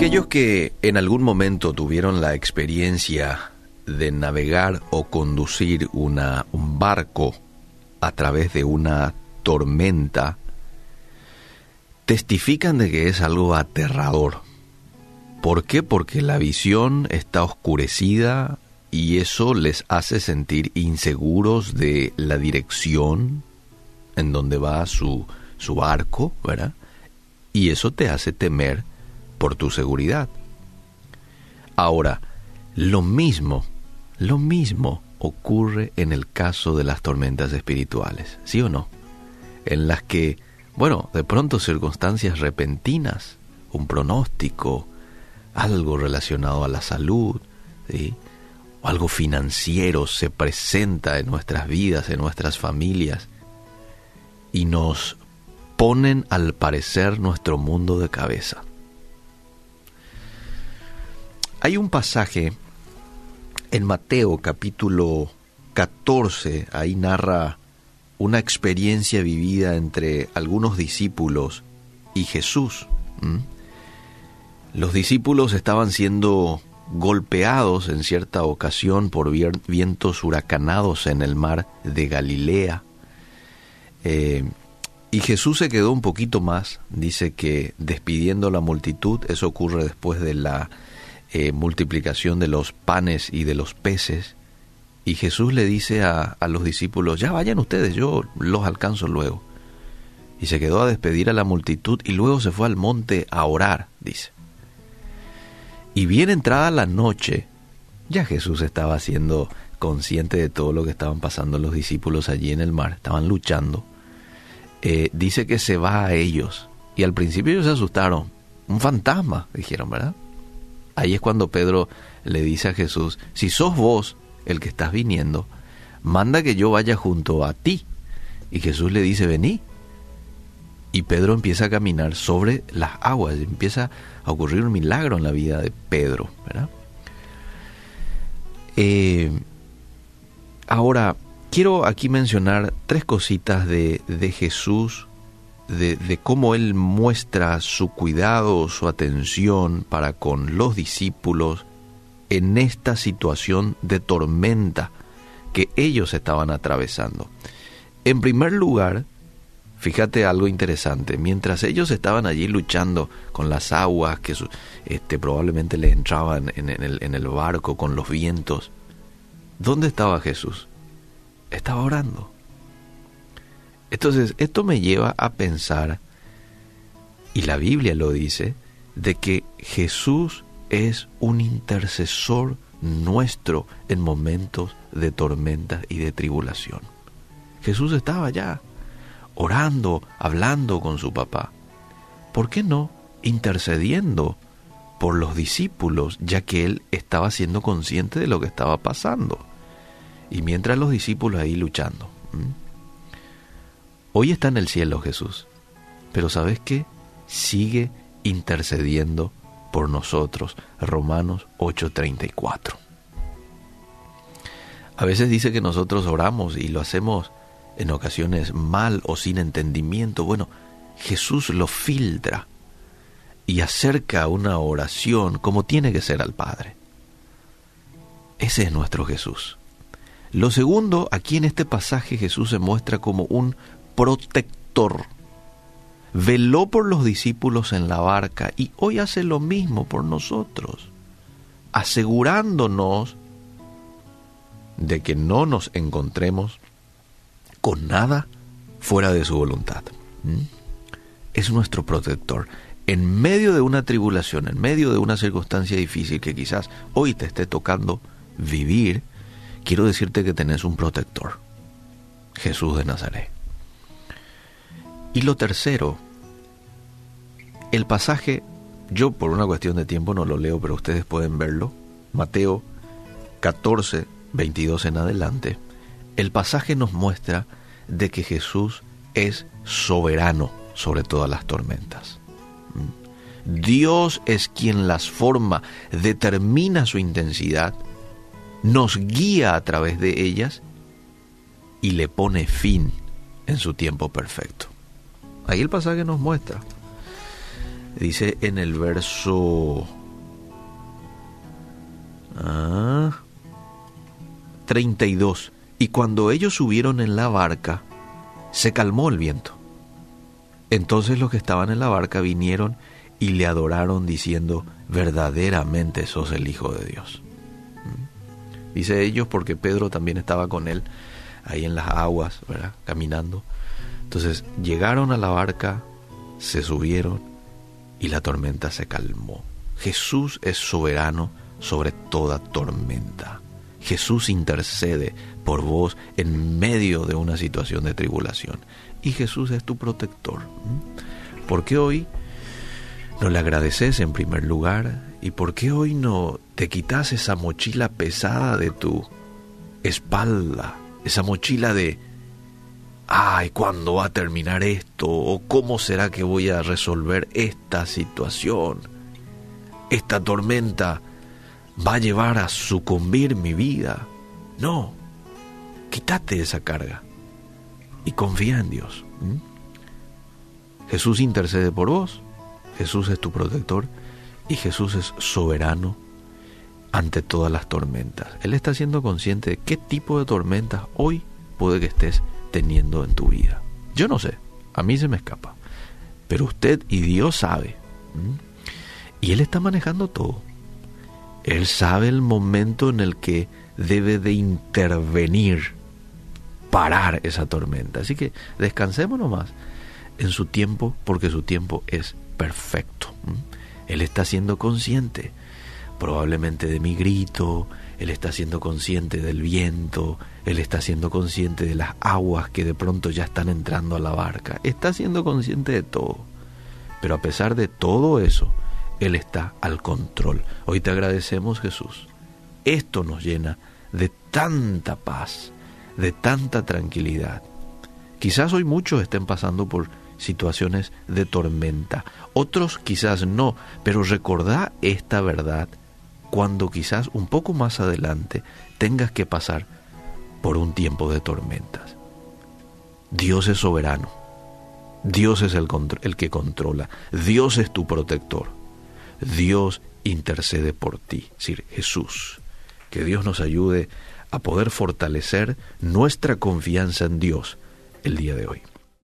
Aquellos que en algún momento tuvieron la experiencia de navegar o conducir una, un barco a través de una tormenta, testifican de que es algo aterrador. ¿Por qué? Porque la visión está oscurecida y eso les hace sentir inseguros de la dirección en donde va su, su barco, ¿verdad? Y eso te hace temer por tu seguridad. Ahora, lo mismo, lo mismo ocurre en el caso de las tormentas espirituales, ¿sí o no? En las que, bueno, de pronto circunstancias repentinas, un pronóstico, algo relacionado a la salud, o algo financiero se presenta en nuestras vidas, en nuestras familias, y nos ponen al parecer nuestro mundo de cabeza. Hay un pasaje en Mateo capítulo 14, ahí narra una experiencia vivida entre algunos discípulos y Jesús. Los discípulos estaban siendo golpeados en cierta ocasión por vientos huracanados en el mar de Galilea. Eh, y Jesús se quedó un poquito más, dice que despidiendo la multitud, eso ocurre después de la eh, multiplicación de los panes y de los peces. Y Jesús le dice a, a los discípulos, ya vayan ustedes, yo los alcanzo luego. Y se quedó a despedir a la multitud y luego se fue al monte a orar, dice. Y bien entrada la noche, ya Jesús estaba siendo consciente de todo lo que estaban pasando los discípulos allí en el mar, estaban luchando. Eh, dice que se va a ellos. Y al principio ellos se asustaron. Un fantasma, dijeron, ¿verdad? Ahí es cuando Pedro le dice a Jesús, si sos vos el que estás viniendo, manda que yo vaya junto a ti. Y Jesús le dice, vení. Y Pedro empieza a caminar sobre las aguas, empieza a ocurrir un milagro en la vida de Pedro. Eh, ahora, quiero aquí mencionar tres cositas de, de Jesús de, cómo Él muestra su cuidado, su atención para con los discípulos en esta situación de tormenta que ellos estaban atravesando. En primer lugar, fíjate algo interesante, mientras ellos estaban allí luchando con las aguas que este, probablemente les entraban en, el, en el barco, con los vientos, ¿dónde estaba Jesús? Estaba orando. Entonces, esto me lleva a pensar, y la Biblia lo dice, de que Jesús es un intercesor nuestro en momentos de tormenta y de tribulación. Jesús estaba allá, orando, hablando con su papá. ¿Por qué no intercediendo por los discípulos, ya que él estaba siendo consciente de lo que estaba pasando? Y mientras los discípulos ahí luchando. Hoy está en el cielo Jesús, pero ¿sabes qué? Sigue intercediendo por nosotros. Romanos 8:34. A veces dice que nosotros oramos y lo hacemos en ocasiones mal o sin entendimiento. Bueno, Jesús lo filtra y acerca una oración como tiene que ser al Padre. Ese es nuestro Jesús. Lo segundo, aquí en este pasaje Jesús se muestra como un protector. Veló por los discípulos en la barca y hoy hace lo mismo por nosotros, asegurándonos de que no nos encontremos con nada fuera de su voluntad. ¿Mm? Es nuestro protector. En medio de una tribulación, en medio de una circunstancia difícil que quizás hoy te esté tocando vivir, quiero decirte que tenés un protector, Jesús de Nazaret. Y lo tercero, el pasaje, yo por una cuestión de tiempo no lo leo, pero ustedes pueden verlo, Mateo 14, 22 en adelante, el pasaje nos muestra de que Jesús es soberano sobre todas las tormentas. ¿Mm? Dios es quien las forma, determina su intensidad, nos guía a través de ellas y le pone fin en su tiempo perfecto. Ahí el pasaje nos muestra. Dice en el verso ah, 32, y cuando ellos subieron en la barca, se calmó el viento. Entonces los que estaban en la barca vinieron y le adoraron diciendo, verdaderamente sos el Hijo de Dios. ¿Mm? Dice ellos porque Pedro también estaba con él ahí en las aguas, caminando. Entonces llegaron a la barca, se subieron y la tormenta se calmó. Jesús es soberano sobre toda tormenta. Jesús intercede por vos en medio de una situación de tribulación. Y Jesús es tu protector. ¿Por qué hoy no le agradeces en primer lugar? ¿Y por qué hoy no te quitas esa mochila pesada de tu espalda? Esa mochila de, ay, ¿cuándo va a terminar esto? ¿O cómo será que voy a resolver esta situación? Esta tormenta va a llevar a sucumbir mi vida. No, quítate esa carga y confía en Dios. Jesús intercede por vos, Jesús es tu protector y Jesús es soberano ante todas las tormentas. Él está siendo consciente de qué tipo de tormentas hoy puede que estés teniendo en tu vida. Yo no sé, a mí se me escapa, pero usted y Dios sabe. Y Él está manejando todo. Él sabe el momento en el que debe de intervenir, parar esa tormenta. Así que descansemos nomás en su tiempo porque su tiempo es perfecto. Él está siendo consciente probablemente de mi grito, Él está siendo consciente del viento, Él está siendo consciente de las aguas que de pronto ya están entrando a la barca, está siendo consciente de todo. Pero a pesar de todo eso, él está al control. Hoy te agradecemos Jesús. Esto nos llena de tanta paz, de tanta tranquilidad. Quizás hoy muchos estén pasando por situaciones de tormenta, otros quizás no, pero recordá esta verdad cuando quizás un poco más adelante tengas que pasar por un tiempo de tormentas. Dios es soberano, Dios es el, el que controla, Dios es tu protector. Dios intercede por ti, es decir, Jesús. Que Dios nos ayude a poder fortalecer nuestra confianza en Dios el día de hoy.